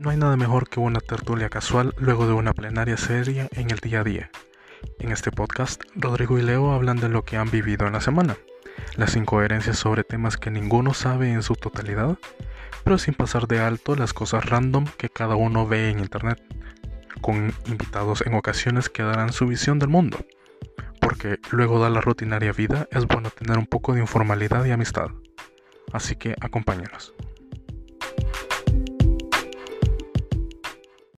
No hay nada mejor que una tertulia casual luego de una plenaria seria en el día a día. En este podcast, Rodrigo y Leo hablan de lo que han vivido en la semana, las incoherencias sobre temas que ninguno sabe en su totalidad, pero sin pasar de alto las cosas random que cada uno ve en internet, con invitados en ocasiones que darán su visión del mundo, porque luego de la rutinaria vida es bueno tener un poco de informalidad y amistad. Así que acompáñenos.